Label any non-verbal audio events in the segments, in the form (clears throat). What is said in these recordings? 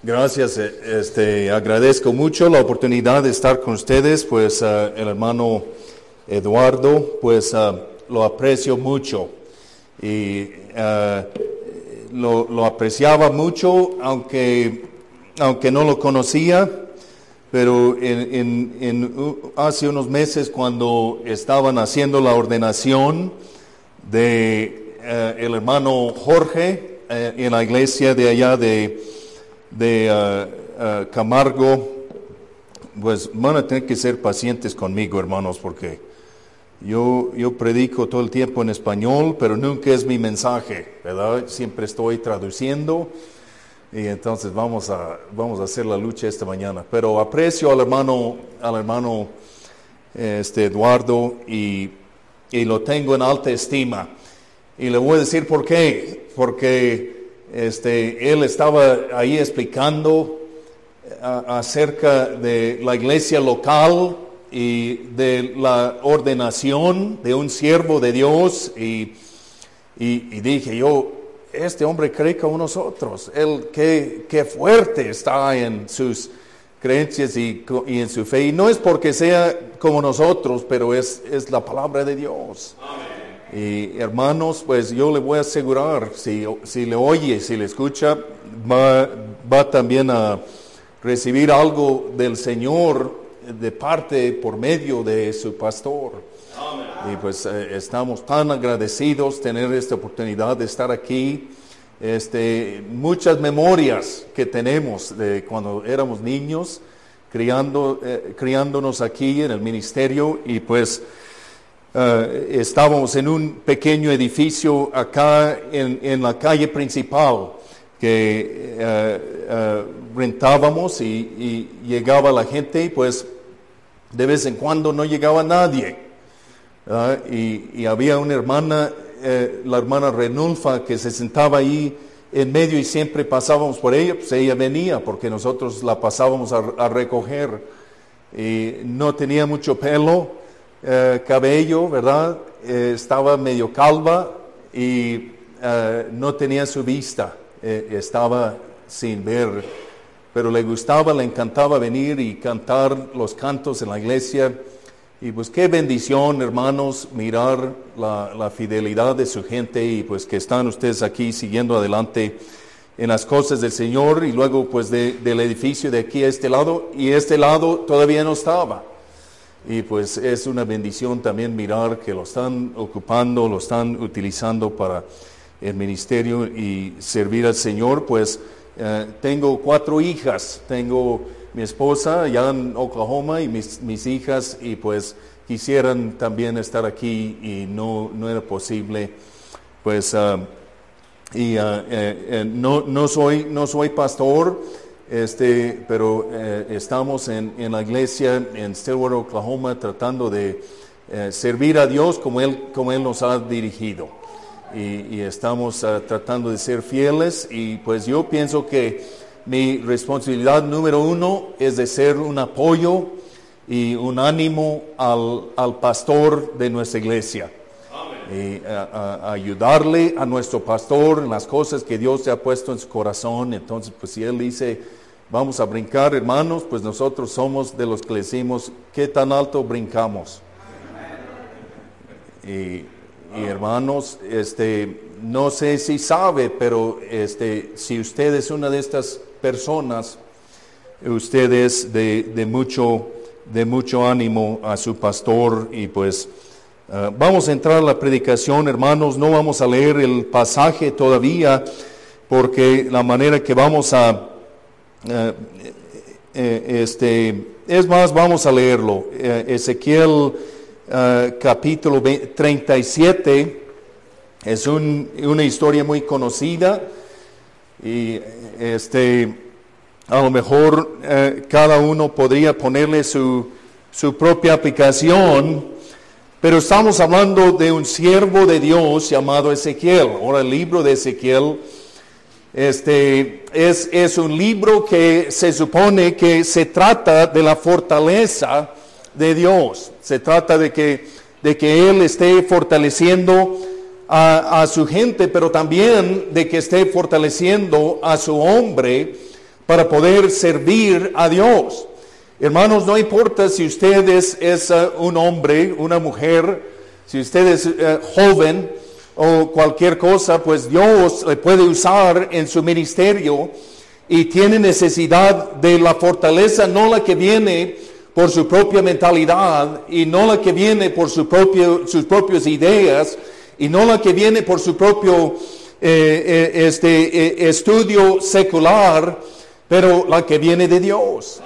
Gracias, eh, este, agradezco mucho la oportunidad de estar con ustedes, pues eh, el hermano Eduardo, pues eh, lo aprecio mucho y lo, apreciaba mucho, aunque, aunque no lo conocía, pero en, hace unos meses cuando estaban haciendo la ordenación de el hermano Jorge en la iglesia de allá de, de eh, eh, Camargo, pues van a tener que ser pacientes conmigo, hermanos, porque yo, yo predico todo el tiempo en español, pero nunca es mi mensaje, ¿verdad? Siempre estoy traduciendo y entonces vamos a, vamos a hacer la lucha esta mañana. Pero aprecio al hermano, al hermano este, Eduardo y, y lo tengo en alta estima. Y le voy a decir por qué. Porque este, él estaba ahí explicando a- acerca de la iglesia local y de la ordenación de un siervo de Dios y, dije yo, este hombre cree como nosotros, él qué, qué fuerte está en sus creencias y, en su fe. Y no es porque sea como nosotros, pero es, es la palabra de Dios. Y hermanos, pues yo le voy a asegurar, si, si le oye, si le escucha, va, va también a recibir algo del Señor de parte por medio de su pastor. Y pues eh, estamos tan agradecidos tener esta oportunidad de estar aquí. Este, muchas memorias que tenemos de cuando éramos niños, criando, eh, criándonos aquí en el ministerio y pues eh, estábamos en un pequeño edificio acá en, en la calle principal que eh, eh, rentábamos y, llegaba la gente y pues de vez en cuando no llegaba nadie. ¿verdad? Y, había una hermana, la hermana Renulfa, que se sentaba ahí en medio y siempre pasábamos por ella, pues ella venía porque nosotros la pasábamos a, a recoger. Y no tenía mucho pelo, eh, cabello, ¿verdad? Eh, estaba medio calva y eh, no tenía su vista, estaba sin ver, pero le gustaba, le encantaba venir y cantar los cantos en la iglesia. Y pues qué bendición, hermanos, mirar la, la fidelidad de su gente y pues que están ustedes aquí siguiendo adelante en las cosas del Señor y luego pues de- del edificio de aquí a este lado y este lado todavía no estaba. Y pues es una bendición también mirar que lo están ocupando, lo están utilizando para el ministerio y servir al Señor. Pues eh, tengo cuatro hijas, tengo mi esposa allá en Oklahoma y mis, mis hijas y pues quisieran también estar aquí y no, no era posible. Pues ah, y eh, no, no, soy, no soy pastor, este, pero eh, estamos en, en la iglesia en Stillwater, Oklahoma, tratando de eh, servir a Dios como Él, como Él nos ha dirigido. Y, y estamos ah, tratando de ser fieles y pues yo pienso que mi responsabilidad número uno es de ser un apoyo y un ánimo al, al pastor de nuestra iglesia y a, a- a ayudarle a nuestro pastor en las cosas que Dios te ha puesto en su corazón. Entonces, pues si él dice, vamos a brincar, hermanos, pues nosotros somos de los que le decimos, ¿qué tan alto brincamos? Y, hermanos, este, no sé si sabe, pero este, si usted es una de estas personas, usted es de, mucho, de mucho ánimo a su pastor y pues eh, vamos a entrar a la predicación, hermanos, no vamos a leer el pasaje todavía porque la manera que vamos a, este, es más, vamos a leerlo. Eh, Ezequiel eh, capítulo 20 37 es un- una historia muy conocida y este, a lo mejor eh, cada uno podría ponerle su, su propia aplicación, pero estamos hablando de un siervo de Dios llamado Ezequiel. Ahora el libro de Ezequiel este, es, es un libro que se supone que se trata de la fortaleza de Dios. Se trata de que, de que Él esté fortaleciendo a, su gente, pero también de que esté fortaleciendo a su hombre para poder servir a Dios. Hermanos, no importa si usted es, uh, un hombre, una mujer, si usted es uh, joven o cualquier cosa, pues Dios le puede usar en su ministerio y tiene necesidad de la fortaleza, no la que viene por su propia mentalidad y no la que viene por su propio, sus propias ideas y no la que viene por su propio eh, eh, este, eh, estudio secular, pero la que viene de Dios.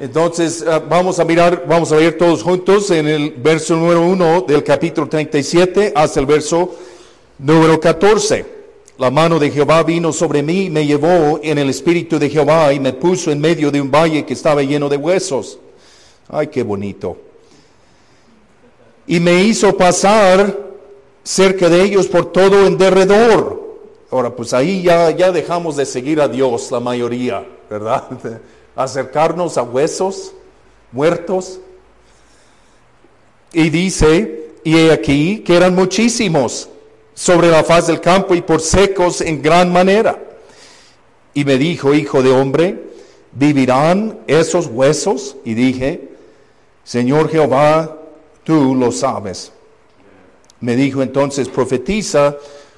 Entonces vamos a mirar, vamos a ver todos juntos en el verso número 1 del capítulo 37 hasta el verso número 14. La mano de Jehová vino sobre mí, me llevó en el espíritu de Jehová y me puso en medio de un valle que estaba lleno de huesos. Ay, qué bonito. Y me hizo pasar cerca de ellos por todo en derredor. Ahora, pues ahí ya, ya dejamos de seguir a Dios, la mayoría, ¿verdad? (laughs) Acercarnos a huesos muertos. Y dice, y he aquí que eran muchísimos sobre la faz del campo y por secos en gran manera. Y me dijo, hijo de hombre, ¿vivirán esos huesos? Y dije, Señor Jehová, tú lo sabes. Me dijo entonces, profetiza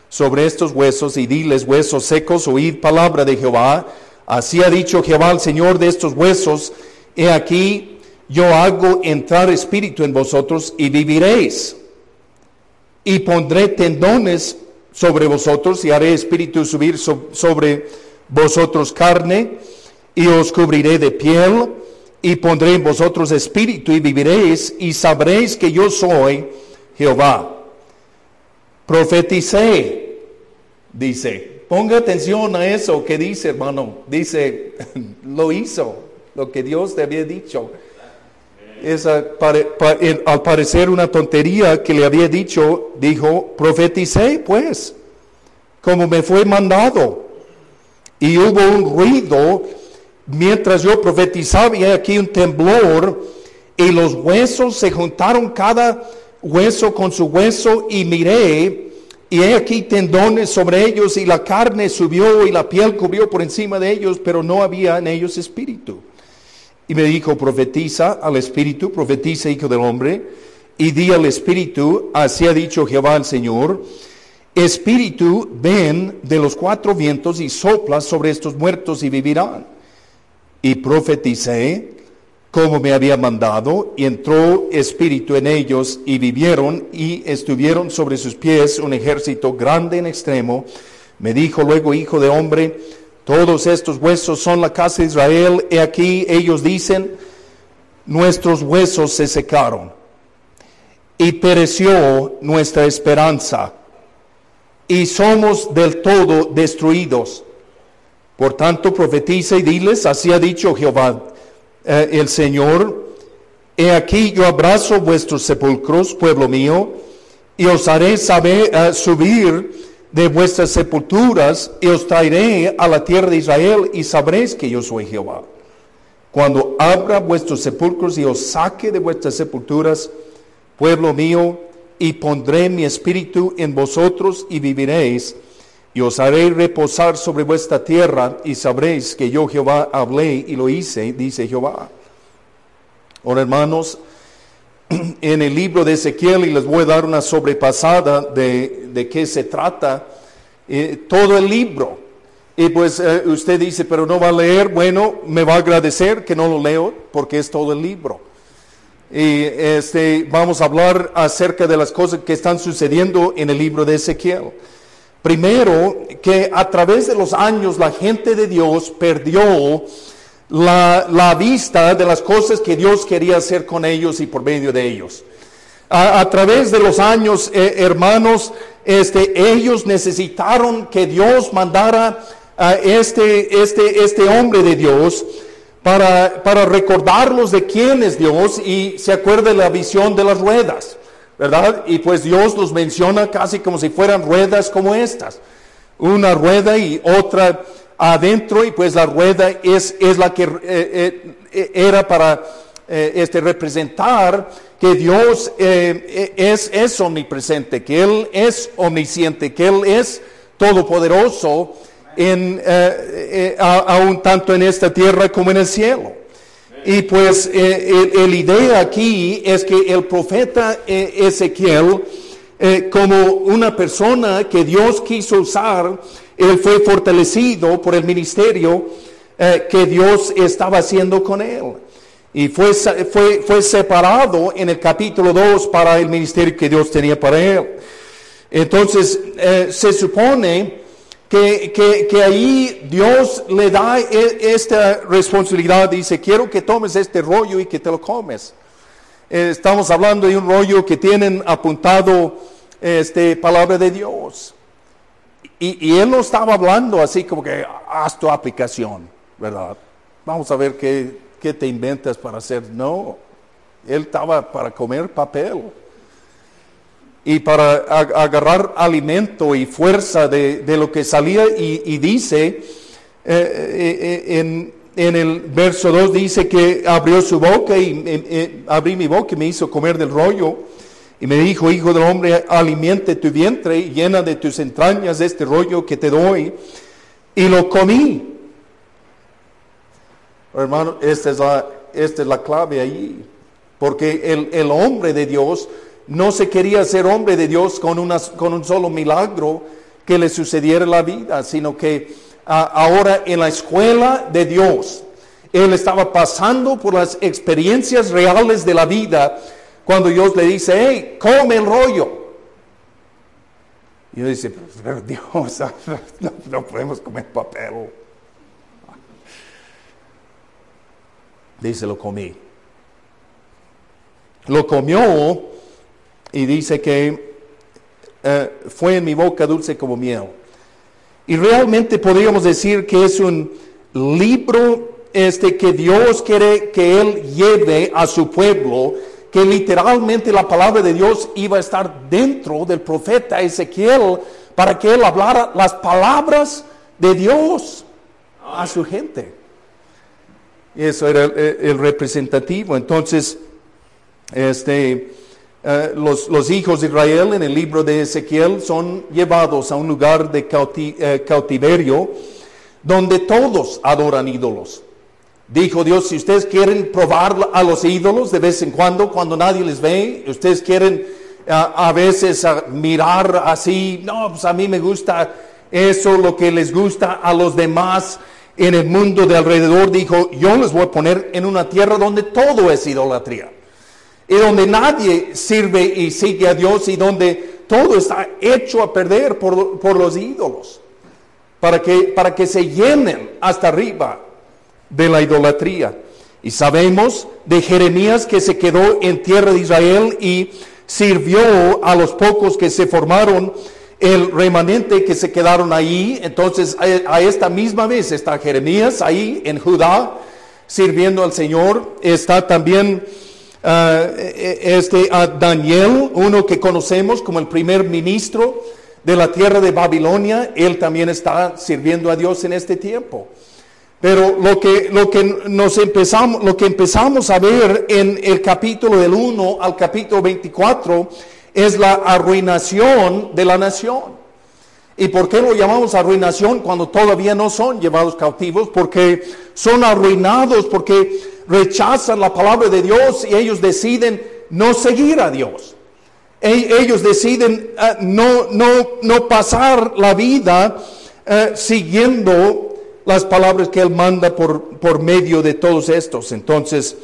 sobre estos huesos y diles, huesos secos, oíd palabra de Jehová. Así ha dicho Jehová al Señor de estos huesos, he aquí, yo hago entrar espíritu en vosotros y viviréis y pondré tendones sobre vosotros y haré espíritu subir sobre vosotros carne y os cubriré de piel y pondré en vosotros espíritu y viviréis y sabréis que yo soy Jehová. Profeticé, dice. Ponga atención a eso que dice, hermano. Dice, (laughs) lo hizo, lo que Dios te había dicho es al parecer una tontería que le había dicho, dijo, profeticé pues, como me fue mandado. Y hubo un ruido mientras yo profetizaba y aquí un temblor y los huesos se juntaron cada hueso con su hueso y miré y he aquí tendones sobre ellos y la carne subió y la piel cubrió por encima de ellos, pero no había en ellos espíritu. Y me dijo, profetiza al Espíritu, profetiza, hijo del hombre, y di al Espíritu, así ha dicho Jehová el Señor, Espíritu, ven de los cuatro vientos y sopla sobre estos muertos y vivirán. Y profeticé como me había mandado, y entró espíritu en ellos, y vivieron, y estuvieron sobre sus pies un ejército grande en extremo. Me dijo luego, hijo de hombre, todos estos huesos son la casa de Israel. Y aquí ellos dicen, nuestros huesos se secaron y pereció nuestra esperanza y somos del todo destruidos. Por tanto, profetiza y diles, así ha dicho Jehová eh, el Señor, he aquí yo abrazo vuestros sepulcros, pueblo mío, y os haré saber, eh, subir de vuestras sepulturas y os traeré a la tierra de Israel y sabréis que yo soy Jehová. Cuando abra vuestros sepulcros y os saque de vuestras sepulturas, pueblo mío, y pondré mi espíritu en vosotros y viviréis, y os haré reposar sobre vuestra tierra y sabréis que yo Jehová hablé y lo hice, dice Jehová. Ahora hermanos, (clears throat) en el libro de Ezequiel y les voy a dar una sobrepasada de, de qué se trata eh, todo el libro. Y pues eh, usted dice, pero no va a leer, bueno, me va a agradecer que no lo leo porque es todo el libro. Y este, vamos a hablar acerca de las cosas que están sucediendo en el libro de Ezequiel. Primero, que a través de los años la gente de Dios perdió la, vista de las cosas que Dios quería hacer con ellos y por medio de ellos. A, través de los años, eh, hermanos, este, ellos necesitaron que Dios mandara a este, este, este hombre de Dios para, para recordarlos de quién es Dios y se acuerde la visión de las ruedas, ¿verdad? Y pues Dios los menciona casi como si fueran ruedas como estas. Una rueda y otra adentro y pues la rueda es, es la que eh, eh, eh, era para este, representar que Dios es, es omnipresente, que Él es omnisciente, que Él es todopoderoso en, aún tanto en esta tierra como en el cielo. Y pues el, idea aquí es que el profeta Ezequiel, como una persona que Dios quiso usar, él fue fortalecido por el ministerio que Dios estaba haciendo con él. Y fue, fue, fue separado en el capítulo 2 para el ministerio que Dios tenía para él. Entonces, se supone que, ahí Dios le da e, esta responsabilidad, dice, quiero que tomes este rollo y que te lo comes. Eh, estamos hablando de un rollo que tienen apuntado este, palabra de Dios. Y, él no estaba hablando así como que haz tu aplicación, ¿verdad? Vamos a ver qué, qué te inventas para hacer. No, él estaba para comer papel y para agarrar alimento y fuerza de, lo que salía y, dice eh, eh, eh, en, en, el verso 2 dice que abrió su boca y abrí mi boca y me hizo comer del rollo y me dijo hijo del hombre alimente tu vientre y llena de tus entrañas este rollo que te doy y lo comí. Hermano esta es la, esta es la clave ahí. Porque el, el hombre de Dios no se quería ser hombre de Dios con, con un solo milagro que le sucediera la vida, sino que ahora en la escuela de Dios, él estaba pasando por las experiencias reales de la vida cuando Dios le dice, hey, come el rollo. Y yo dice, pero Dios, (laughs) no, no podemos comer papel. Dice, lo comí. Lo comió y dice que eh, fue en mi boca dulce como miel. Y realmente podríamos decir que es un libro este, que Dios quiere que Él lleve a su pueblo, que literalmente la palabra de Dios iba a estar dentro del profeta Ezequiel para que Él hablara las palabras de Dios a su gente. Y eso era el, el representativo. Entonces, este, eh, los, hijos de Israel en el libro de Ezequiel son llevados a un lugar de eh, cautiverio donde todos adoran ídolos. Dijo Dios, si ustedes quieren probar a los ídolos de vez en cuando, cuando nadie les ve, ustedes quieren a veces mirar así, no, pues a mí me gusta eso, lo que les gusta a los demás en el mundo de alrededor, dijo, yo les voy a poner en una tierra donde todo es idolatría y donde nadie sirve y sigue a Dios y donde todo está hecho a perder por, los ídolos, para que, para que se llenen hasta arriba de la idolatría. Y sabemos de Jeremías que se quedó en tierra de Israel y sirvió a los pocos que se formaron, el remanente que se quedaron ahí. Entonces a, esta misma vez está Jeremías ahí en Judá sirviendo al Señor. Está también Ah, e, e, este, a Daniel, uno que conocemos como el primer ministro de la tierra de Babilonia, él también está sirviendo a Dios en este tiempo. Pero lo que, lo que, nos empezamos, lo que empezamos a ver en el capítulo del 1 al capítulo 24 es la arruinación de la nación. ¿Y por qué lo llamamos arruinación cuando todavía no son llevados cautivos? Porque son arruinados, porque rechazan la palabra de Dios y ellos deciden no seguir a Dios. E, ellos deciden ah, no, no, no, pasar la vida ah, siguiendo las palabras que Él manda por, por medio de todos estos. Entonces,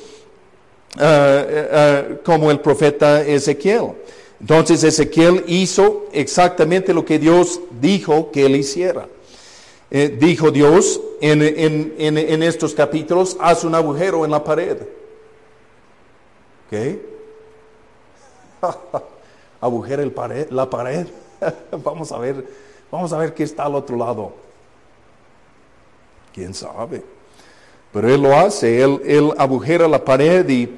ah, como el profeta Ezequiel. Entonces Ezequiel hizo exactamente lo que Dios dijo que él hiciera. Dijo Dios en, en, estos capítulos, haz un agujero en la pared. ¿Qué? (laughs) Agujero el pared, la pared. (laughs) vamos a ver, vamos a ver qué está al otro lado. ¿Quién sabe? Pero él lo hace, él, él agujera la pared y,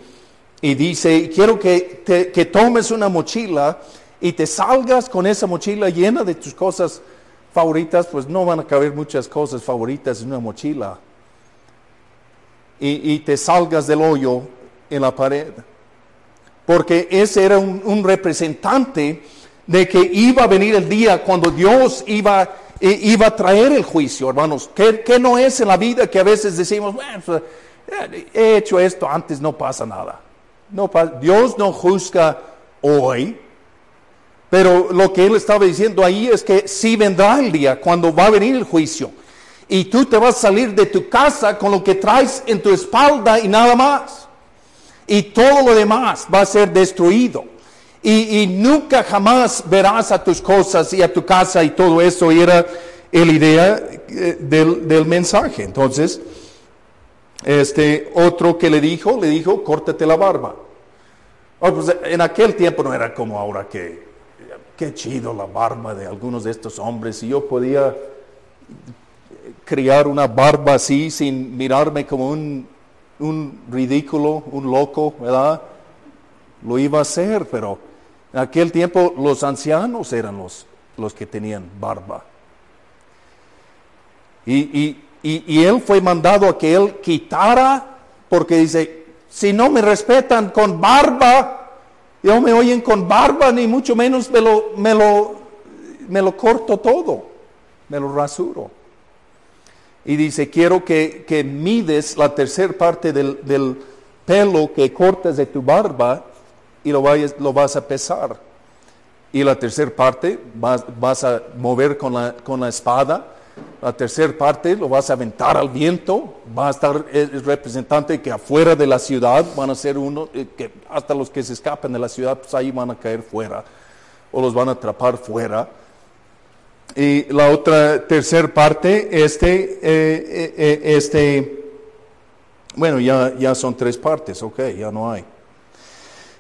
y dice, quiero que, te, que tomes una mochila y te salgas con esa mochila llena de tus cosas favoritas, pues no van a caber muchas cosas favoritas en una mochila. Y, te salgas del hoyo en la pared. Porque ese era un, representante de que iba a venir el día cuando Dios iba, iba a traer el juicio, hermanos. ¿Qué, no es en la vida que a veces decimos, bueno, pues, eh, he hecho esto antes, no pasa nada? Dios no juzga hoy, pero lo que él estaba diciendo ahí es que sí vendrá el día cuando va a venir el juicio. Y tú te vas a salir de tu casa con lo que traes en tu espalda y nada más. Y todo lo demás va a ser destruido. Y, nunca jamás verás a tus cosas y a tu casa y todo eso. Era la idea eh, del, mensaje. Entonces, este otro que le dijo, le dijo, córtate la barba. Oh, pues, en aquel tiempo no era como ahora que, qué chido la barba de algunos de estos hombres. Y yo podía criar una barba así sin mirarme como un, un ridículo, un loco, ¿verdad? Lo iba a hacer, pero en aquel tiempo los ancianos eran los, los que tenían barba. Y, él fue mandado a que él quitara, porque dice, si no me respetan con barba, no me oyen con barba, ni mucho menos me lo, me lo, me lo corto todo, me lo rasuro. Y dice, quiero que, que mides la tercera parte del, del pelo que cortas de tu barba y lo, lo vas a pesar. Y la tercera parte vas, a mover con la, con la espada. La tercera parte lo vas a aventar al viento. Va a estar el representante que afuera de la ciudad van a ser uno, eh, que hasta los que se escapan de la ciudad, pues ahí van a caer fuera. O los van a atrapar fuera. Y la otra tercera parte, este, eh, eh, este, bueno, ya, ya son tres partes, ok, ya no hay.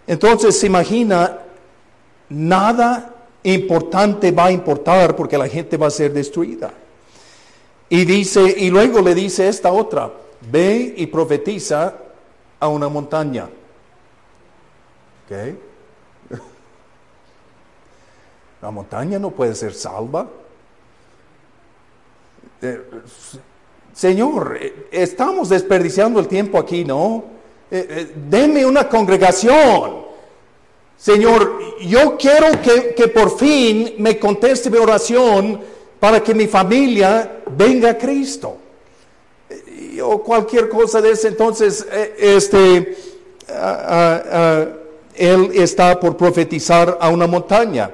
Entonces se imagina, nada importante va a importar porque la gente va a ser destruida. Y dice, y luego le dice esta otra, ve y profetiza a una montaña. ¿Ok? (laughs) La montaña no puede ser salva. Eh, señor, eh, estamos desperdiciando el tiempo aquí, ¿no? Eh, eh deme una congregación. Señor, yo quiero que, que, por fin me conteste mi oración para que mi familia venga a Cristo. O cualquier cosa de ese. Entonces, eh, este, él está por profetizar a una montaña.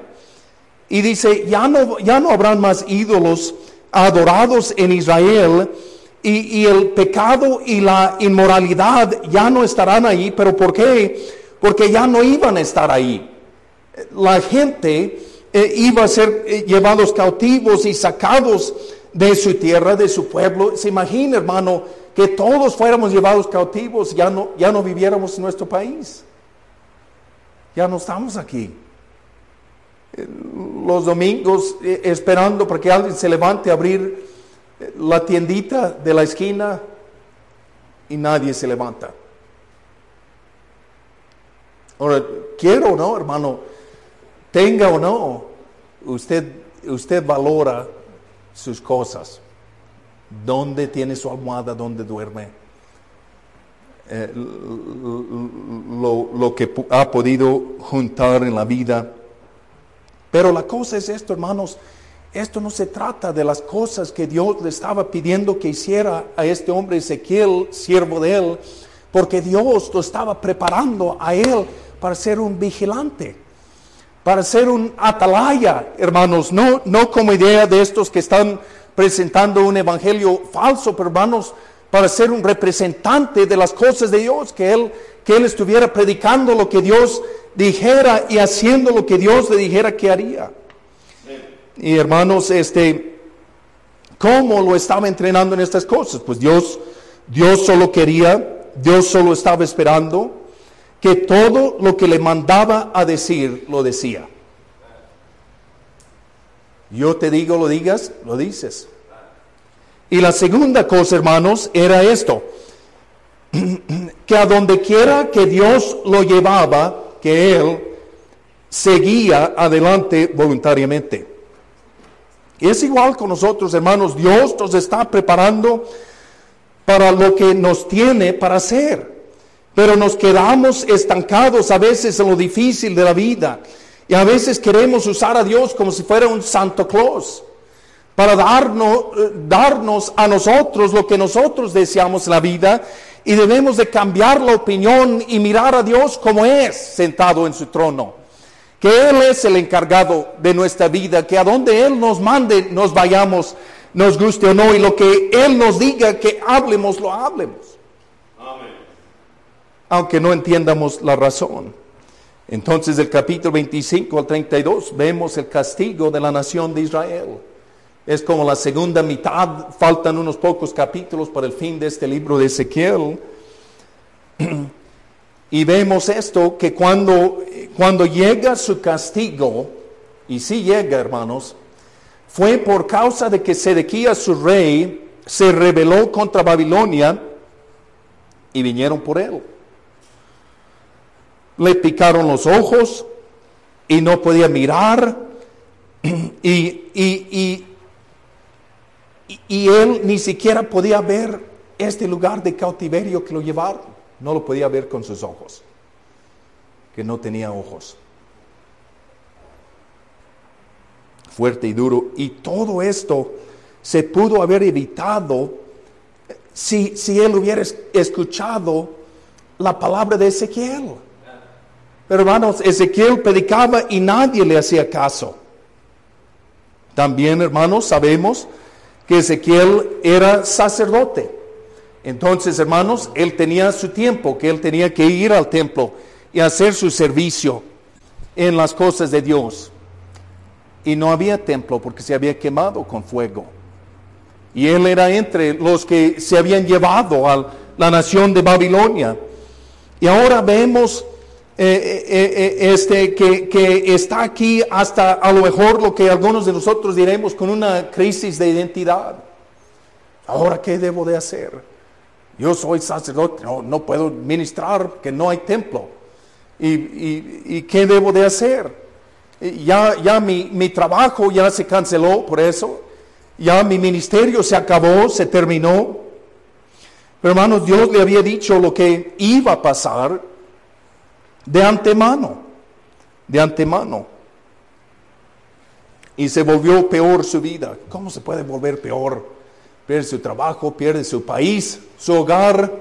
Y dice, ya no, ya no habrán más ídolos adorados en Israel y, el pecado y la inmoralidad ya no estarán ahí, pero ¿por qué? Porque ya no iban a estar ahí. La gente eh, iba a ser eh, llevados cautivos y sacados de su tierra, de su pueblo. Se imagina, hermano, que todos fuéramos llevados cautivos, ya no, ya no viviéramos en nuestro país. Ya no estamos aquí. Eh, los domingos esperando para que alguien se levante a abrir la tiendita de la esquina y nadie se levanta. Ahora, quiero o no, hermano, tenga o no, usted, usted valora sus cosas. ¿Dónde tiene su almohada? ¿Dónde duerme? Eh, lo, lo que ha podido juntar en la vida. Pero la cosa es esto, hermanos, esto no se trata de las cosas que Dios le estaba pidiendo que hiciera a este hombre Ezequiel, siervo de él, porque Dios lo estaba preparando a él para ser un vigilante, para ser un atalaya, hermanos, no, no como idea de estos que están presentando un evangelio falso, pero hermanos, para ser un representante de las cosas de Dios, que él, que él estuviera predicando lo que Dios dijera y haciendo lo que Dios le dijera que haría. Y hermanos, este, ¿cómo lo estaba entrenando en estas cosas? Pues Dios, Dios solo quería, Dios solo estaba esperando que todo lo que le mandaba a decir, lo decía. Yo te digo, lo digas, lo dices. Y la segunda cosa, hermanos, era esto, (clears throat) que a donde quiera que Dios lo llevaba, que Él seguía adelante voluntariamente. Es igual con nosotros, hermanos. Dios nos está preparando para lo que nos tiene para hacer. Pero nos quedamos estancados a veces en lo difícil de la vida. Y a veces queremos usar a Dios como si fuera un Santo Claus para darnos, eh, darnos a nosotros lo que nosotros deseamos en la vida y debemos de cambiar la opinión y mirar a Dios como es sentado en su trono. Que Él es el encargado de nuestra vida, que a donde Él nos mande nos vayamos, nos guste o no, y lo que Él nos diga que hablemos, lo hablemos. Aunque no entiendamos la razón. Entonces, del capítulo 25 al 32, vemos el castigo de la nación de Israel. Es como la segunda mitad, faltan unos pocos capítulos para el fin de este libro de Ezequiel. (clears throat) Y vemos esto, que cuando, cuando llega su castigo, y si llega, hermanos, fue por causa de que Sedequías, su rey, se rebeló contra Babilonia y vinieron por él. Le picaron los ojos y no podía mirar y, y, y, él ni siquiera podía ver este lugar de cautiverio que lo llevaron. No lo podía ver con sus ojos, que no tenía ojos. Fuerte y duro. Y todo esto se pudo haber evitado si, si él hubiera escuchado la palabra de Ezequiel. Pero hermanos, Ezequiel predicaba y nadie le hacía caso. También, hermanos, sabemos que Ezequiel era sacerdote. Entonces, hermanos, él tenía su tiempo, que él tenía que ir al templo y hacer su servicio en las cosas de Dios. Y no había templo porque se había quemado con fuego. Y él era entre los que se habían llevado a la nación de Babilonia. Y ahora vemos eh, eh, eh, este, que, que, está aquí hasta a lo mejor lo que algunos de nosotros diremos con una crisis de identidad. Ahora, ¿qué debo de hacer? Yo soy sacerdote, no, puedo ministrar que no hay templo. ¿Y, y, y qué debo de hacer? Ya, ya mi, mi trabajo ya se canceló por eso. Ya mi ministerio se acabó, se terminó. Pero hermanos, Dios le había dicho lo que iba a pasar de antemano, de antemano. Y se volvió peor su vida. ¿Cómo se puede volver peor? Pierde su trabajo, pierde su país, su hogar,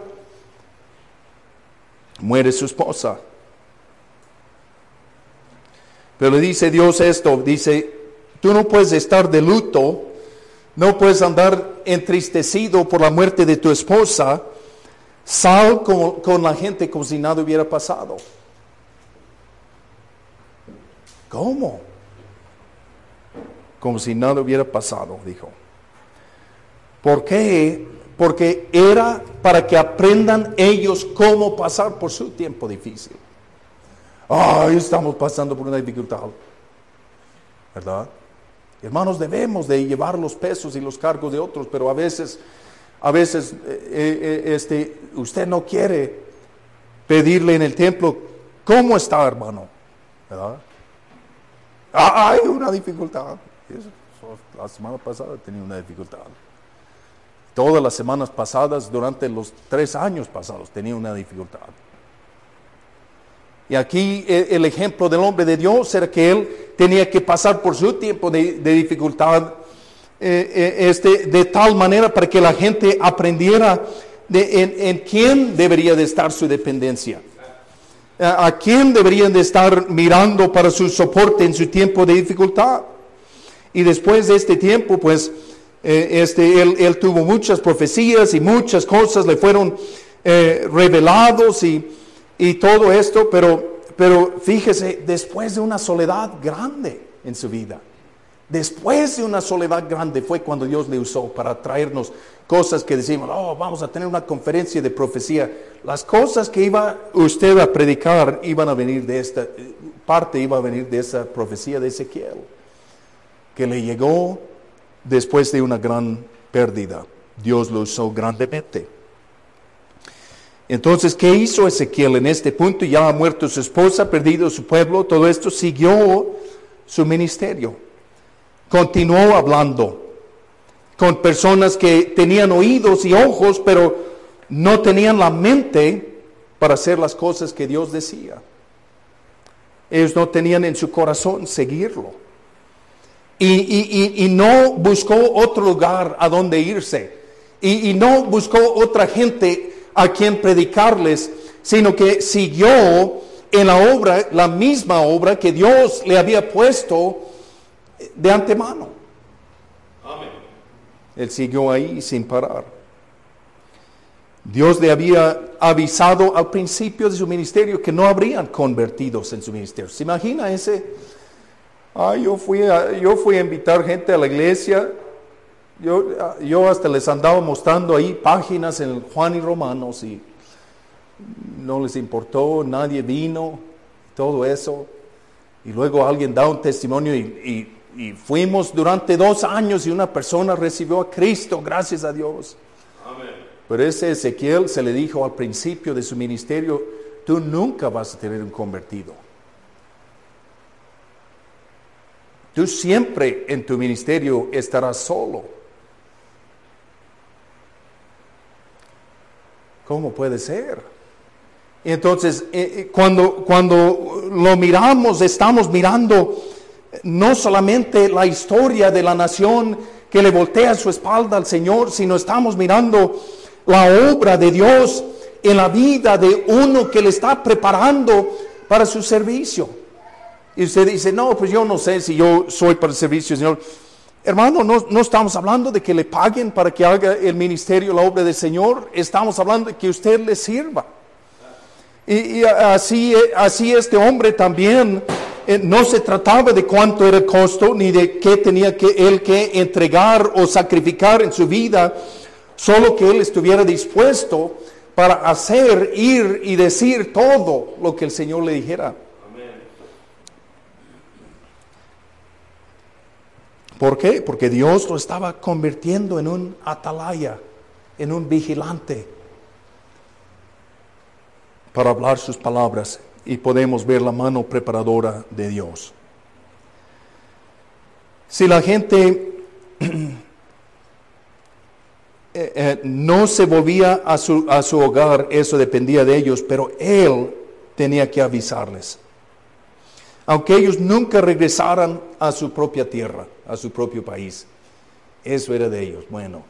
muere su esposa. Pero le dice Dios esto, dice, tú no puedes estar de luto, no puedes andar entristecido por la muerte de tu esposa, sal con, con la gente como si nada hubiera pasado. ¿Cómo? Como si nada hubiera pasado, dijo. ¿Por qué? Porque era para que aprendan ellos cómo pasar por su tiempo difícil. Ay, estamos pasando por una dificultad. ¿Verdad? Hermanos, debemos de llevar los pesos y los cargos de otros, pero a veces, a veces, eh, eh, este, usted no quiere pedirle en el templo, ¿cómo está, hermano? ¿Verdad? hay una dificultad. La semana pasada tenía una dificultad. Todas las semanas pasadas, durante los tres años pasados, tenía una dificultad. Y aquí eh, el ejemplo del hombre de Dios era que él tenía que pasar por su tiempo de, dificultad eh, eh, este, de tal manera para que la gente aprendiera en, quién debería de estar su dependencia a quién deberían de estar mirando para su soporte en su tiempo de dificultad. Y después de este tiempo, pues, eh, este, él, tuvo muchas profecías y muchas cosas le fueron eh, revelados y, y, todo esto, pero, pero fíjese, después de una soledad grande en su vida, después de una soledad grande fue cuando Dios le usó para traernos cosas que decimos, oh, vamos a tener una conferencia de profecía. Las cosas que iba usted a predicar iban a venir de esta, parte iba a venir de esa profecía de Ezequiel, que le llegó después de una gran pérdida. Dios lo usó grandemente. Entonces, ¿qué hizo Ezequiel en este punto? Ya ha muerto su esposa, perdido su pueblo, todo esto siguió su ministerio. Continuó hablando con personas que tenían oídos y ojos, pero no tenían la mente para hacer las cosas que Dios decía. Ellos no tenían en su corazón seguirlo. Y, y- y- y no buscó otro lugar a donde irse y, y no buscó otra gente a quien predicarles, sino que siguió en la obra, la misma obra que Dios le había puesto de antemano. Él siguió ahí sin parar. Dios le había avisado al principio de su ministerio que no habrían convertidos en su ministerio. ¿Se imagina ese? Ah, yo fui a, yo fui a invitar gente a la iglesia. Yo, yo hasta les andaba mostrando ahí páginas en Juan y Romanos y no les importó, nadie vino, todo eso. Y luego alguien da un testimonio y, y- y fuimos durante dos años y una persona recibió a Cristo, gracias a Dios. Pero ese Ezequiel se le dijo al principio de su ministerio, tú nunca vas a tener un convertido. Tú siempre en tu ministerio estarás solo. ¿Cómo puede ser? Entonces, eh, eh, cuando, cuando lo miramos, estamos mirando eh, no solamente la historia de la nación que le voltea su espalda al Señor, sino estamos mirando la obra de Dios en la vida de uno que le está preparando para su servicio. Y usted dice, no, pues yo no sé si yo soy para el servicio, Señor. Hermano, no, no estamos hablando de que le paguen para que haga el ministerio, la obra del Señor. Estamos hablando de que usted le sirva. Y, y así, así este hombre también, eh, no se trataba de cuánto era el costo, ni de qué tenía que él que entregar o sacrificar en su vida, solo que él estuviera dispuesto para hacer, ir y decir todo lo que el Señor le dijera. ¿Por qué? Porque Dios lo estaba convirtiendo en un atalaya, en un vigilante, para hablar sus palabras y podemos ver la mano preparadora de Dios. Si la gente (clears throat) eh, eh, no se volvía a su, a su hogar, eso dependía de ellos, pero Él tenía que avisarles. Aunque ellos nunca regresaran a su propia tierra, a su propio país, eso era de ellos. Bueno,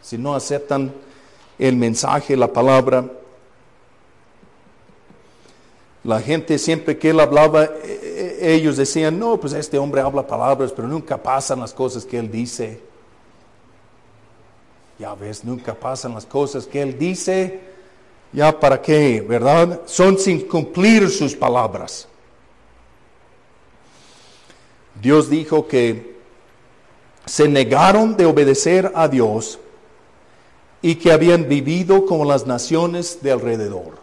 si no aceptan el mensaje, la palabra, la gente siempre que él hablaba, eh, eh, ellos decían, no, pues este hombre habla palabras, pero nunca pasan las cosas que él dice. Ya ves, nunca pasan las cosas que él dice. Ya para qué, ¿verdad? Son sin cumplir sus palabras. Dios dijo que se negaron de obedecer a Dios y que habían vivido como las naciones de alrededor.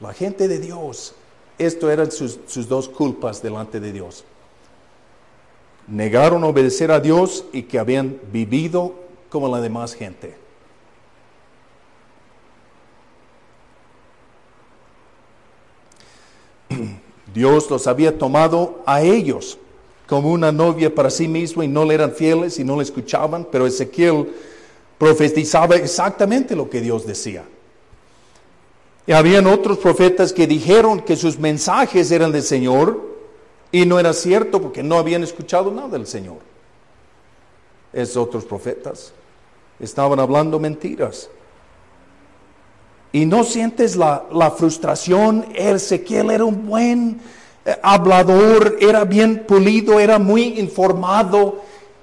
La gente de Dios, esto eran sus, sus dos culpas delante de Dios. Negaron obedecer a Dios y que habían vivido como la demás gente. (clears throat) Dios los había tomado a ellos como una novia para sí mismo y no le eran fieles y no le escuchaban, pero Ezequiel profetizaba exactamente lo que Dios decía. Y habían otros profetas que dijeron que sus mensajes eran del Señor y no era cierto porque no habían escuchado nada del Señor. Esos otros profetas estaban hablando mentiras. Y no sientes la, la frustración. Ezequiel era un buen hablador, era bien pulido, era muy informado.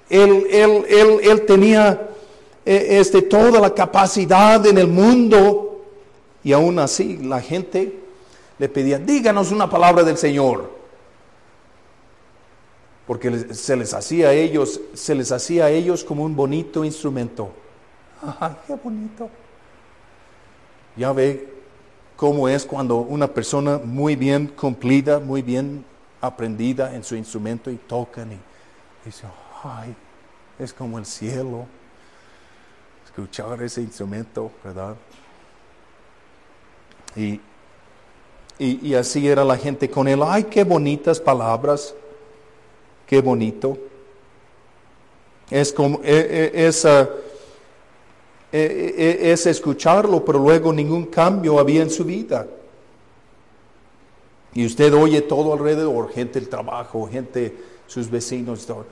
Él, él, él, él tenía eh, este, toda la capacidad en el mundo. Y aún así la gente le pedía, díganos una palabra del Señor. Porque se les hacía a ellos, se les hacía a ellos como un bonito instrumento. ¡Ay, qué bonito! Ya ve cómo es cuando una persona muy bien cumplida, muy bien aprendida en su instrumento y tocan y dice, ay, es como el cielo. Escuchar ese instrumento, ¿verdad? Y, y, y así era la gente con él. Ay, qué bonitas palabras, qué bonito. Es como, eh, eh, es, eh, eh, es escucharlo, pero luego ningún cambio había en su vida. Y usted oye todo alrededor, gente del trabajo, gente sus vecinos. todo.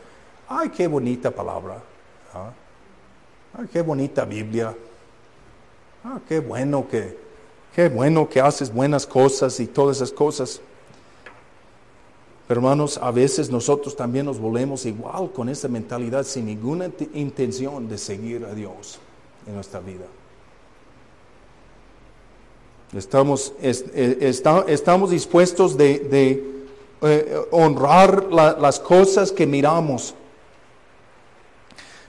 Ay, qué bonita palabra. ¿ah? Ay, qué bonita Biblia. Ah, qué bueno que, qué bueno que haces buenas cosas y todas esas cosas. Hermanos, a veces nosotros también nos volvemos igual con esa mentalidad sin ninguna intención de seguir a Dios en nuestra vida. Estamos, es- eh, estamos dispuestos de, eh, honrar la- las cosas que miramos.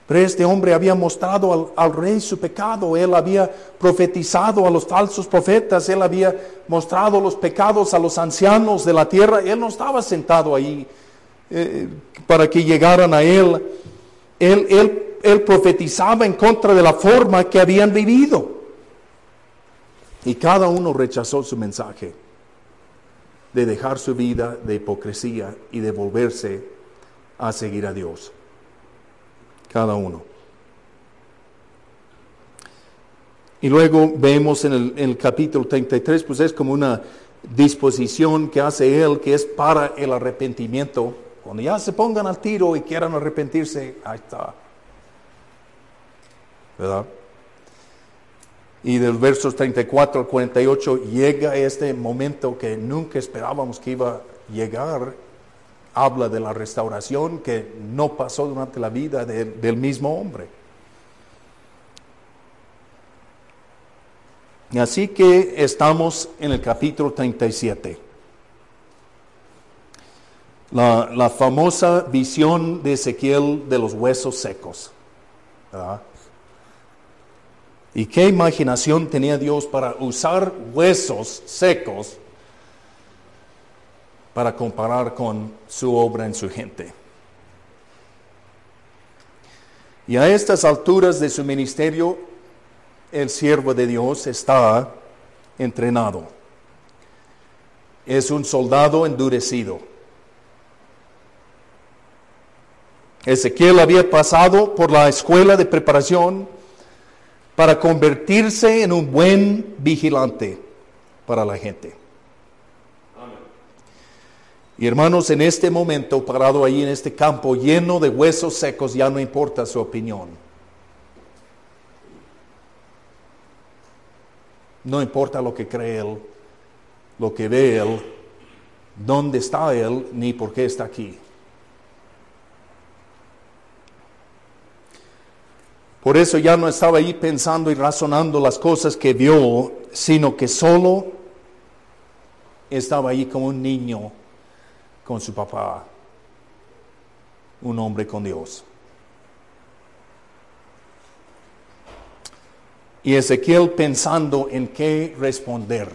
Pero este hombre había mostrado al, al rey su pecado, él había profetizado a los falsos profetas, él había mostrado los pecados a los ancianos de la tierra, él no estaba sentado ahí eh, para que llegaran a él. Él, él, él profetizaba en contra de la forma que habían vivido. Y cada uno rechazó su mensaje de dejar su vida de hipocresía y de volverse a seguir a Dios. Cada uno. Y luego vemos en el, en el capítulo 33, pues es como una disposición que hace él, que es para el arrepentimiento. Cuando ya se pongan al tiro y quieran arrepentirse, ahí está. ¿Verdad? Y del versos 34 al 48 llega este momento que nunca esperábamos que iba a llegar. Habla de la restauración que no pasó durante la vida de- del mismo hombre. Así que estamos en el capítulo 37. La, la famosa visión de Ezequiel de los huesos secos. ¿verdad? ¿Y qué imaginación tenía Dios para usar huesos secos para comparar con su obra en su gente? Y a estas alturas de su ministerio, el siervo de Dios está entrenado. Es un soldado endurecido. Ezequiel había pasado por la escuela de preparación para convertirse en un buen vigilante para la gente. Y hermanos, en este momento, parado ahí en este campo lleno de huesos secos, ya no importa su opinión. No importa lo que cree él, lo que ve él, dónde está él, ni por qué está aquí. Por eso ya no estaba ahí pensando y razonando las cosas que vio, sino que solo estaba ahí como un niño con su papá, un hombre con Dios. Y Ezequiel pensando en qué responder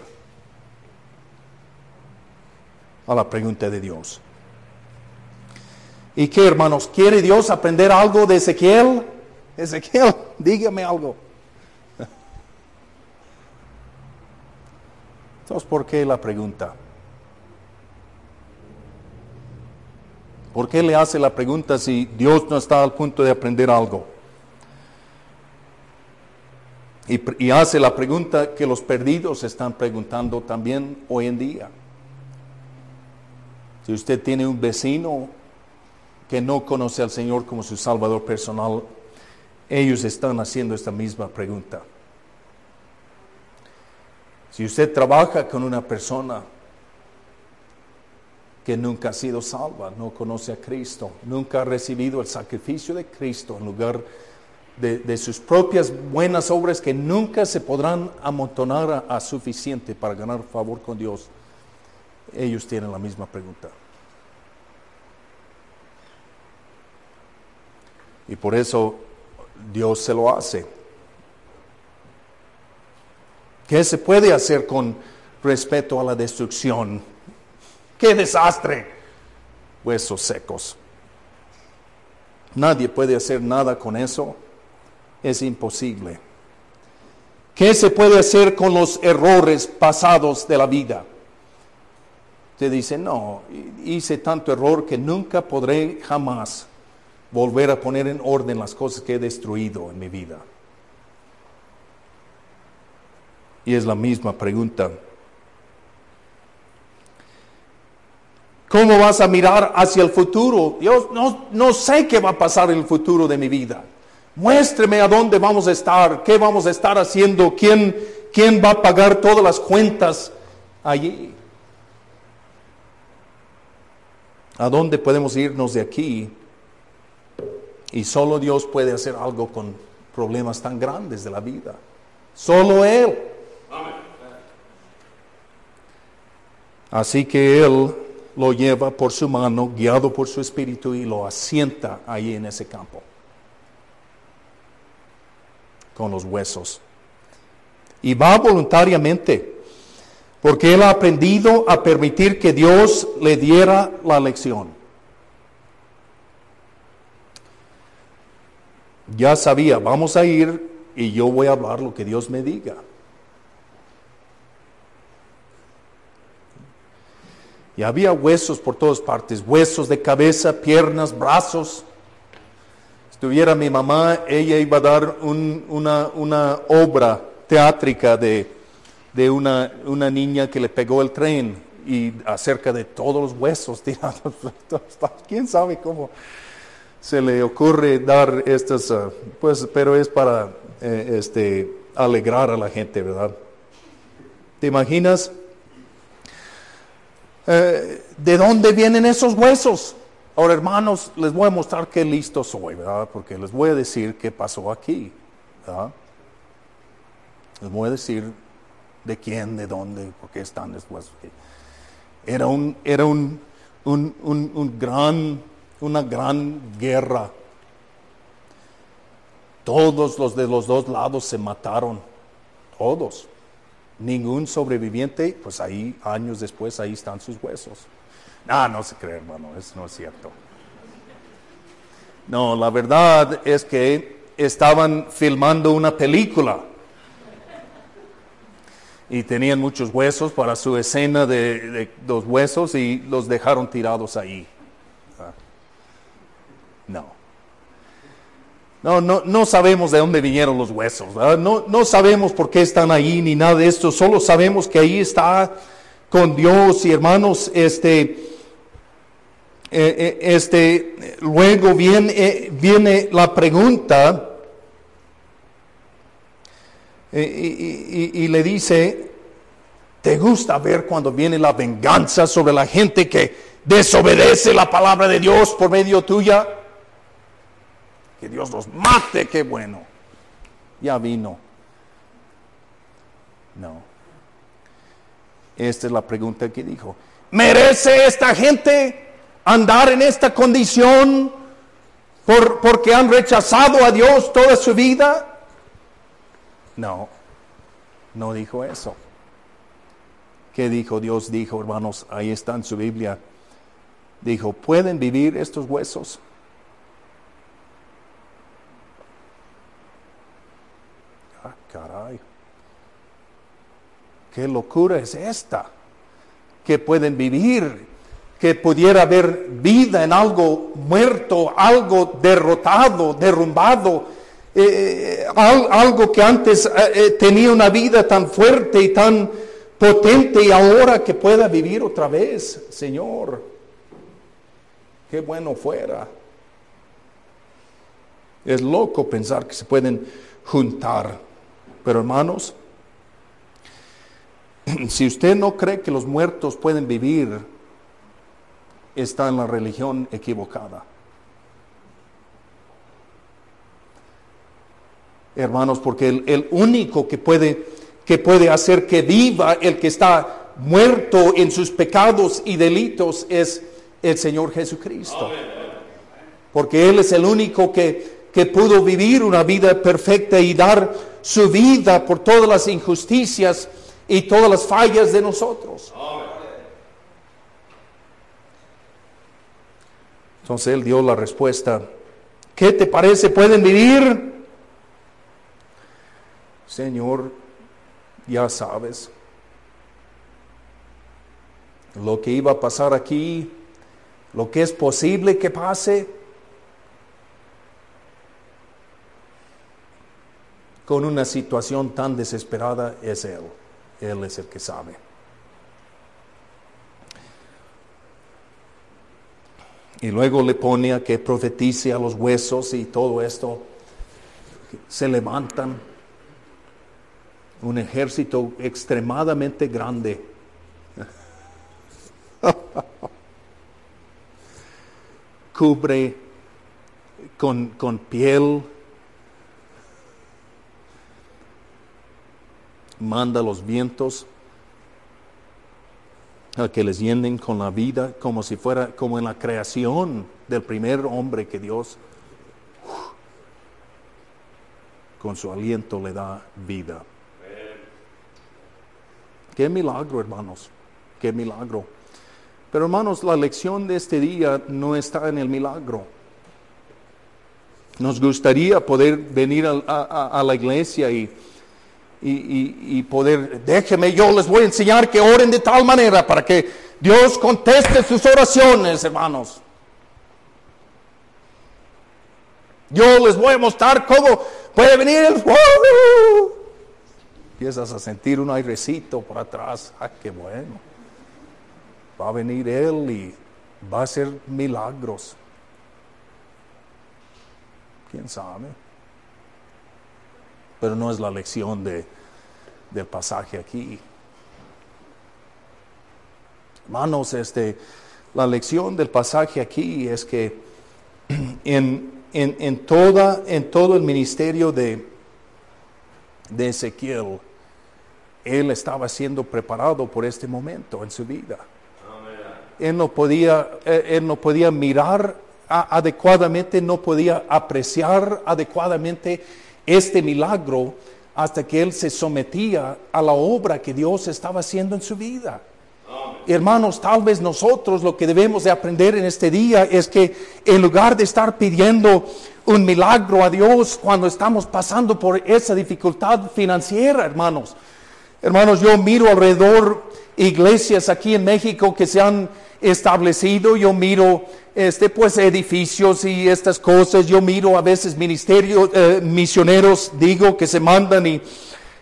a la pregunta de Dios. ¿Y qué hermanos? ¿Quiere Dios aprender algo de Ezequiel? Ezequiel, (laughs) dígame algo. Entonces, ¿por qué la pregunta? ¿Por qué le hace la pregunta si Dios no está al punto de aprender algo? Y, y hace la pregunta que los perdidos están preguntando también hoy en día. Si usted tiene un vecino que no conoce al Señor como su Salvador personal, ellos están haciendo esta misma pregunta. Si usted trabaja con una persona que nunca ha sido salva, no conoce a Cristo, nunca ha recibido el sacrificio de Cristo en lugar de, de sus propias buenas obras que nunca se podrán amontonar a, a suficiente para ganar favor con Dios, ellos tienen la misma pregunta. Y por eso Dios se lo hace. ¿Qué se puede hacer con respecto a la destrucción? ¡Qué desastre! Huesos secos. Nadie puede hacer nada con eso. Es imposible. ¿Qué se puede hacer con los errores pasados de la vida? Usted dice, no, hice tanto error que nunca podré jamás volver a poner en orden las cosas que he destruido en mi vida. Y es la misma pregunta. ¿Cómo vas a mirar hacia el futuro? Dios, no, no sé qué va a pasar en el futuro de mi vida. Muéstreme a dónde vamos a estar, qué vamos a estar haciendo, quién, quién va a pagar todas las cuentas allí. ¿A dónde podemos irnos de aquí? Y solo Dios puede hacer algo con problemas tan grandes de la vida. Solo Él. Así que Él lo lleva por su mano, guiado por su espíritu, y lo asienta ahí en ese campo, con los huesos. Y va voluntariamente, porque Él ha aprendido a permitir que Dios le diera la lección. Ya sabía, vamos a ir y yo voy a hablar lo que Dios me diga. Y había huesos por todas partes, huesos de cabeza, piernas, brazos. Estuviera mi mamá, ella iba a dar una, una, obra teátrica de, de una, una, niña que le pegó el tren y acerca de todos los huesos tirados. (laughs) ¿Quién sabe cómo se le ocurre dar estas? Uh, pues, pero es para eh, este, alegrar a la gente, ¿verdad? ¿Te imaginas? Eh, ¿De dónde vienen esos huesos? Ahora, hermanos, les voy a mostrar qué listo soy, ¿verdad? Porque les voy a decir qué pasó aquí, ¿verdad? Les voy a decir de quién, de dónde, por qué están esos huesos. Era un, era un, un, un gran, una gran guerra. Todos los de los dos lados se mataron, todos ningún sobreviviente, pues ahí, años después, ahí están sus huesos. No, no se cree, hermano, eso no es cierto. No, la verdad es que estaban filmando una película y tenían muchos huesos para su escena de, de los huesos y los dejaron tirados ahí. No. No, no, no sabemos de dónde vinieron los huesos, no, no sabemos por qué están ahí ni nada de esto, solo sabemos que ahí está con Dios y hermanos, este, eh, eh, este, luego viene, eh, viene la pregunta y, le dice, ¿te gusta ver cuando viene la venganza sobre la gente que desobedece la palabra de Dios por medio tuya? Que Dios los mate, qué bueno. Ya vino. No. Esta es la pregunta que dijo. ¿Merece esta gente andar en esta condición por, porque han rechazado a Dios toda su vida? No, no dijo eso. ¿Qué dijo Dios? Dijo, hermanos, ahí está en su Biblia. Dijo, ¿pueden vivir estos huesos? Caray. ¿Qué locura es esta? Que pueden vivir, que pudiera haber vida en algo muerto, algo derrotado, derrumbado, eh, eh, algo que antes eh, tenía una vida tan fuerte y tan potente y ahora que pueda vivir otra vez, Señor. Qué bueno fuera. Es loco pensar que se pueden juntar pero hermanos, (clears throat) si usted no cree que los muertos pueden vivir, está en la religión equivocada. Hermanos, porque el, único que puede, que puede hacer que viva el que está muerto en sus pecados y delitos es el Señor Jesucristo. Porque Él es el único que, que pudo vivir una vida perfecta y dar su vida por todas las injusticias y todas las fallas de nosotros. Entonces él dio la respuesta. ¿Qué te parece? ¿Pueden vivir? Señor, ya sabes lo que iba a pasar aquí, lo que es posible que pase. Con una situación tan desesperada es Él. Él es el que sabe. Y luego le pone a que profetice a los huesos y todo esto. Se levantan un ejército extremadamente grande. (laughs) Cubre con, con piel, manda los vientos a que les llenen con la vida como si fuera como en la creación del primer hombre que Dios con su aliento le da vida. Qué milagro, hermanos, qué milagro. Pero hermanos, la lección de este día no está en el milagro. Nos gustaría poder venir a, la iglesia y, y, poder, déjeme, yo les voy a enseñar que oren de tal manera para que Dios conteste sus oraciones, hermanos. Yo les voy a mostrar cómo puede venir el Empiezas a sentir un airecito por atrás. ¡Ah, qué bueno! Va a venir Él y va a hacer milagros. ¿Quién sabe? Pero no es la lección de, del pasaje aquí. Hermanos, este, la lección del pasaje aquí es que (clears throat) en, en, toda, en todo el ministerio de, de Ezequiel, él estaba siendo preparado por este momento en su vida. Él no podía, eh, él no podía mirar adecuadamente, no podía apreciar adecuadamente este milagro hasta que él se sometía a la obra que Dios estaba haciendo en su vida. Hermanos, tal vez nosotros lo que debemos de aprender en este día es que en lugar de estar pidiendo un milagro a Dios cuando estamos pasando por esa dificultad financiera, hermanos, hermanos, yo miro alrededor iglesias aquí en México que se han establecido, yo miro este, pues edificios y estas cosas. Yo miro a veces ministerios, eh, misioneros, digo, que se mandan y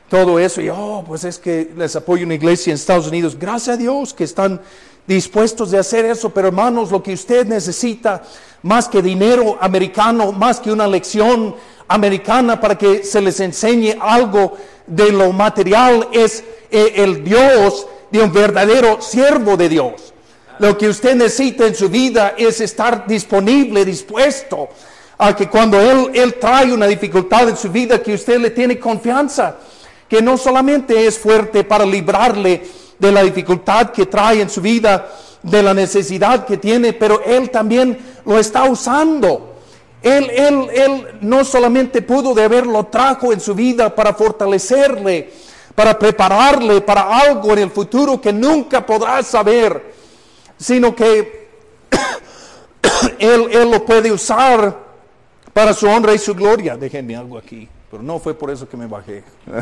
todo eso. Y, oh, pues es que les apoyo una iglesia en Estados Unidos. Gracias a Dios que están dispuestos de hacer eso. Pero hermanos, lo que usted necesita, más que dinero americano, más que una lección americana para que se les enseñe algo de lo material, es eh, el Dios de un verdadero siervo de Dios. Lo que usted necesita en su vida es estar disponible, dispuesto a que cuando Él, Él trae una dificultad en su vida, que usted le tiene confianza, que no solamente es fuerte para librarle de la dificultad que trae en su vida, de la necesidad que tiene, pero Él también lo está usando. Él, él, él no solamente pudo de haberlo trajo en su vida para fortalecerle, para prepararle para algo en el futuro que nunca podrá saber, sino que (coughs) él, él lo puede usar para su honra y su gloria. Déjenme algo aquí, pero no fue por eso que me bajé. (laughs)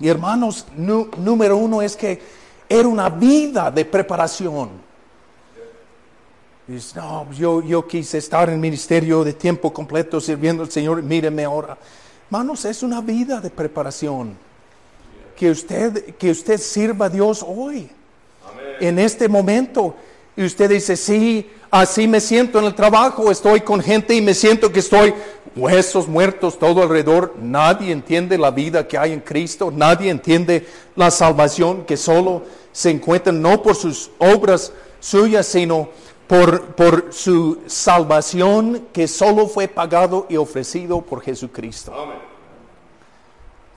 y hermanos, número uno es que era una vida de preparación. Dice, no, yo, yo quise estar en el ministerio de tiempo completo sirviendo al Señor, míreme ahora. Hermanos, es una vida de preparación que usted, que usted sirva a Dios hoy, en este momento. Y usted dice, sí, así me siento en el trabajo, estoy con gente y me siento que estoy huesos muertos todo alrededor. Nadie entiende la vida que hay en Cristo, nadie entiende la salvación que solo se encuentra no por sus obras suyas, sino por, por su salvación que solo fue pagado y ofrecido por Jesucristo. Amén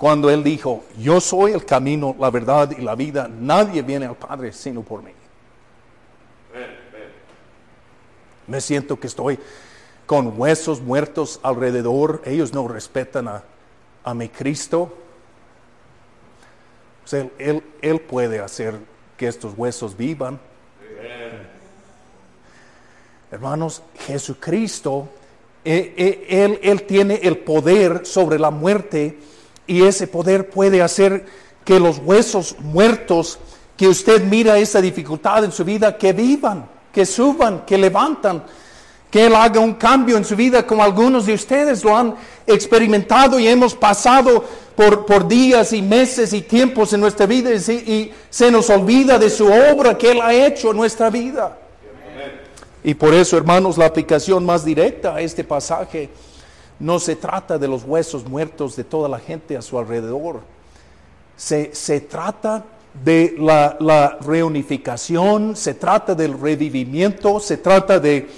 cuando Él dijo, yo soy el camino, la verdad y la vida, nadie viene al Padre sino por mí. Me siento que estoy con huesos muertos alrededor, ellos no respetan a, mi Cristo. él, él, puede hacer que estos huesos vivan. Hermanos, Jesucristo, eh, eh, él, él tiene el poder sobre la muerte y ese poder puede hacer que los huesos muertos que usted mira esa dificultad en su vida, que vivan, que suban, que levantan, que Él haga un cambio en su vida como algunos de ustedes lo han experimentado y hemos pasado por, por días y meses y tiempos en nuestra vida y, y se nos olvida de su obra que Él ha hecho en nuestra vida. Y por eso, hermanos, la aplicación más directa a este pasaje no se trata de los huesos muertos de toda la gente a su alrededor. Se, se trata de la, la, reunificación, se trata del revivimiento, se trata de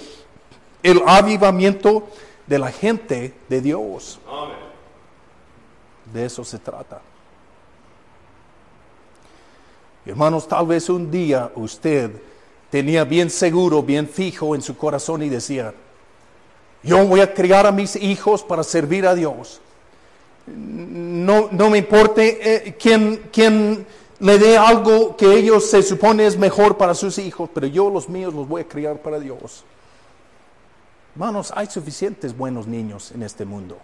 el avivamiento de la gente de Dios. De eso se trata. Hermanos, tal vez un día usted tenía bien seguro, bien fijo en su corazón y decía, yo voy a criar a mis hijos para servir a Dios. No, no me importe eh, quién, quién le dé algo que ellos se supone es mejor para sus hijos, pero yo los míos los voy a criar para Dios. Hermanos, hay suficientes buenos niños en este mundo.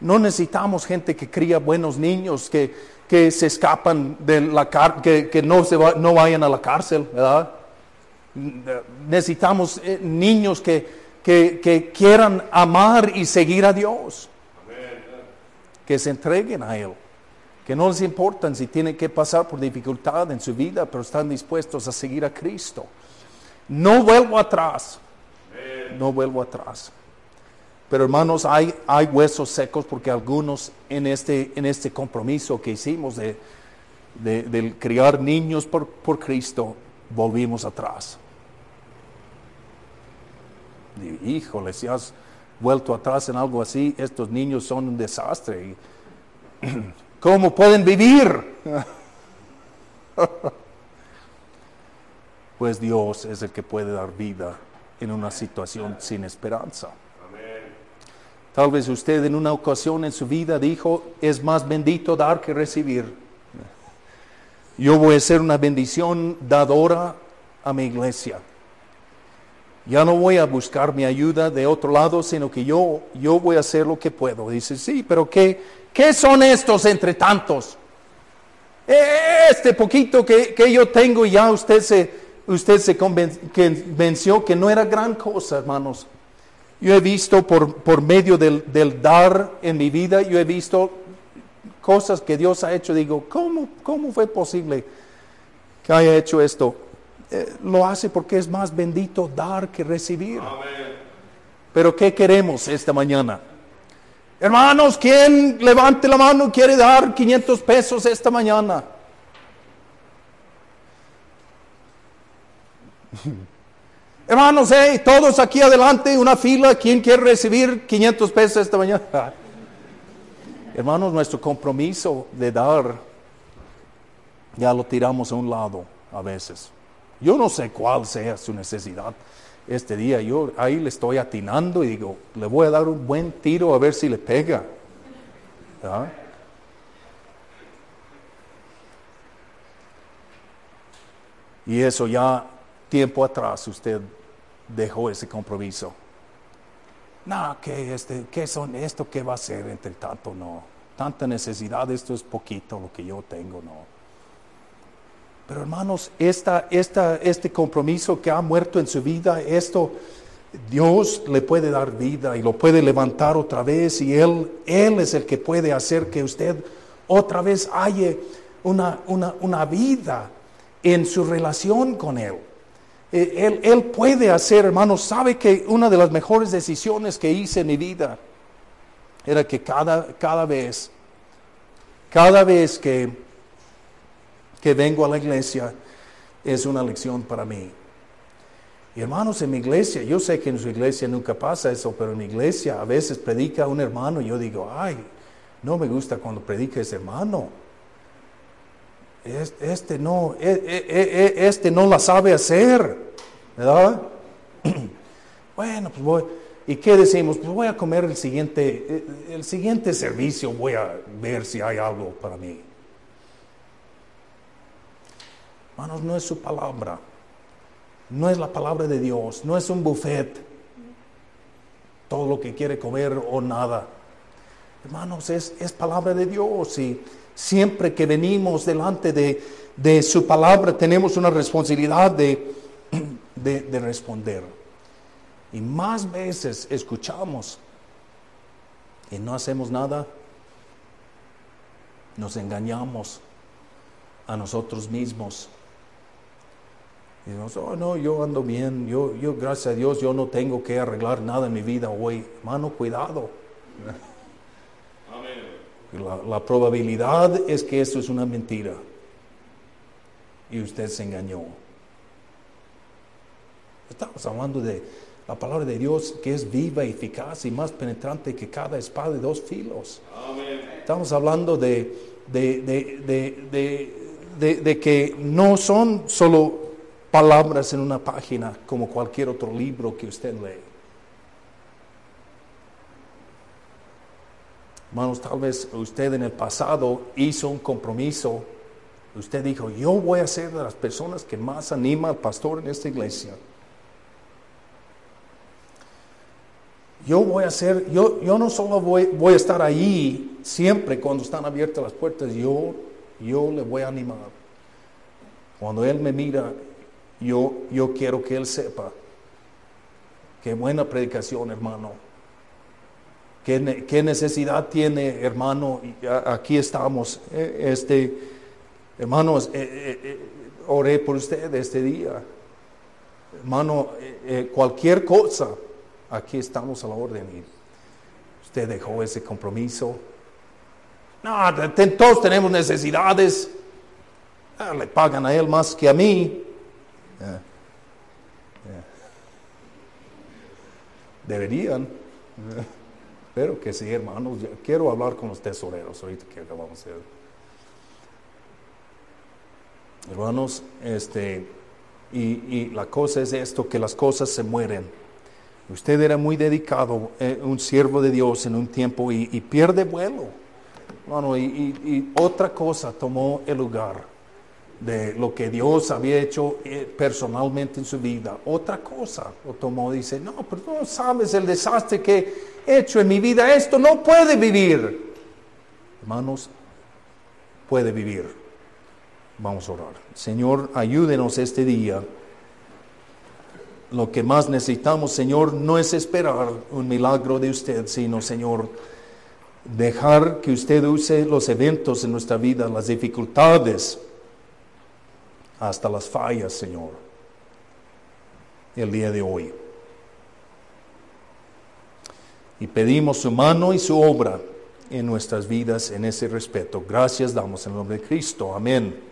No necesitamos gente que cría buenos niños, que, que se escapan de la cárcel, que, no, se no vayan a la cárcel, ¿verdad? Necesitamos eh, niños que, que, quieran amar y seguir a Dios. Que se entreguen a Él. Que no les importan si tienen que pasar por dificultad en su vida, pero están dispuestos a seguir a Cristo. No vuelvo atrás. No vuelvo atrás. Pero hermanos, hay, huesos secos porque algunos en este, en este compromiso que hicimos de, criar niños por Cristo, volvimos atrás híjole, si has vuelto atrás en algo así, estos niños son un desastre. (clears throat) ¿Cómo pueden vivir? (laughs) pues Dios es el que puede dar vida en una situación sin esperanza. Tal vez usted en una ocasión en su vida dijo, es más bendito dar que recibir. Yo voy a ser una bendición dadora a mi iglesia. Ya no voy a buscar mi ayuda de otro lado, sino que yo, yo voy a hacer lo que puedo. Dice, sí, pero ¿qué, qué son estos entre tantos? Este poquito que, que yo tengo, ya usted se, usted se convenció que no era gran cosa, hermanos. Yo he visto por, por medio del, del, dar en mi vida, yo he visto cosas que Dios ha hecho. Digo, ¿cómo, cómo fue posible que haya hecho esto? Eh, lo hace porque es más bendito dar que recibir. Pero ¿qué queremos esta mañana? Hermanos, ¿quién levante la mano quiere dar 500 pesos esta mañana? (laughs) Hermanos, hey, todos aquí adelante, una fila, ¿quién quiere recibir 500 pesos esta mañana? (laughs) Hermanos, nuestro compromiso de dar ya lo tiramos a un lado a veces. Yo no sé cuál sea su necesidad este día. Yo ahí le estoy atinando y digo, le voy a dar un buen tiro a ver si le pega. Y eso ya tiempo atrás usted dejó ese compromiso. No, ¿qué, este, ¿qué son esto? ¿Qué va a ser entre tanto? No. Tanta necesidad, esto es poquito lo que yo tengo, no. Pero hermanos, esta, esta, este compromiso que ha muerto en su vida, esto Dios le puede dar vida y lo puede levantar otra vez y Él, Él es el que puede hacer que usted otra vez haya una, una, una vida en su relación con Él. Eh, él. Él puede hacer, hermanos, sabe que una de las mejores decisiones que hice en mi vida era que cada, cada vez, cada vez que que vengo a la iglesia es una lección para mí. Y hermanos, en mi iglesia, yo sé que en su iglesia nunca pasa eso, pero en mi iglesia a veces predica un hermano y yo digo, ay, no me gusta cuando predica ese hermano. Este, no, e, e, e, este no la sabe hacer, ¿verdad? (clears throat) Bueno, pues voy. ¿Y qué decimos? Pues voy a comer el siguiente, el siguiente servicio, voy a ver si hay algo para mí. Hermanos, no es su palabra. No es la palabra de Dios. No es un buffet. Todo lo que quiere comer o nada. Hermanos, es, es palabra de Dios. Y siempre que venimos delante de, de su palabra tenemos una responsabilidad de, (clears throat) de, de responder. Y más veces escuchamos y no hacemos nada, nos engañamos a nosotros mismos. Y decimos, oh no, yo ando bien, yo, yo gracias a Dios, yo no tengo que arreglar nada en mi vida hoy. Hermano, cuidado. (laughs) La, la probabilidad es que esto es una mentira. Y usted se engañó. Estamos hablando de la palabra de Dios que es viva, eficaz y más penetrante que cada espada de dos filos. Estamos hablando de, de, de, de, de que no son solo palabras en una página como cualquier otro libro que usted lee. Hermanos, tal vez usted en el pasado hizo un compromiso. Usted dijo, yo voy a ser de las personas que más anima al pastor en esta iglesia. Yo voy a ser, yo, yo no solo voy, voy a estar ahí siempre cuando están abiertas las puertas, yo, yo le voy a animar. Cuando Él me mira, yo, yo quiero que Él sepa. Qué buena predicación, hermano. ¿Qué, necesidad tiene, hermano? Aquí estamos. Eh, este, hermanos, eh, oré por usted este día. Hermano, cualquier cosa, aquí estamos a la orden. usted dejó ese compromiso. No, todos tenemos necesidades. Ah, le pagan a él más que a mí. Deberían. (laughs) Pero que sí, hermanos. Quiero hablar con los tesoreros ahorita que vamos a hacer. Hermanos, este, y, la cosa es esto, que las cosas se mueren. Usted era muy dedicado, eh, un siervo de Dios en un tiempo y, pierde vuelo. Y, y otra cosa tomó el lugar de lo que Dios había hecho eh, personalmente en su vida. Otra cosa lo tomó, dice, no, pero no sabes el desastre que he hecho en mi vida, esto no puede vivir. Hermanos, puede vivir. Vamos a orar. Señor, ayúdenos este día. Lo que más necesitamos, Señor, no es esperar un milagro de usted, sino, Señor, dejar que usted use los eventos en nuestra vida, las dificultades, hasta las fallas, Señor, el día de hoy. Y pedimos su mano y su obra en nuestras vidas en ese respeto. Gracias damos en el nombre de Cristo. Amén.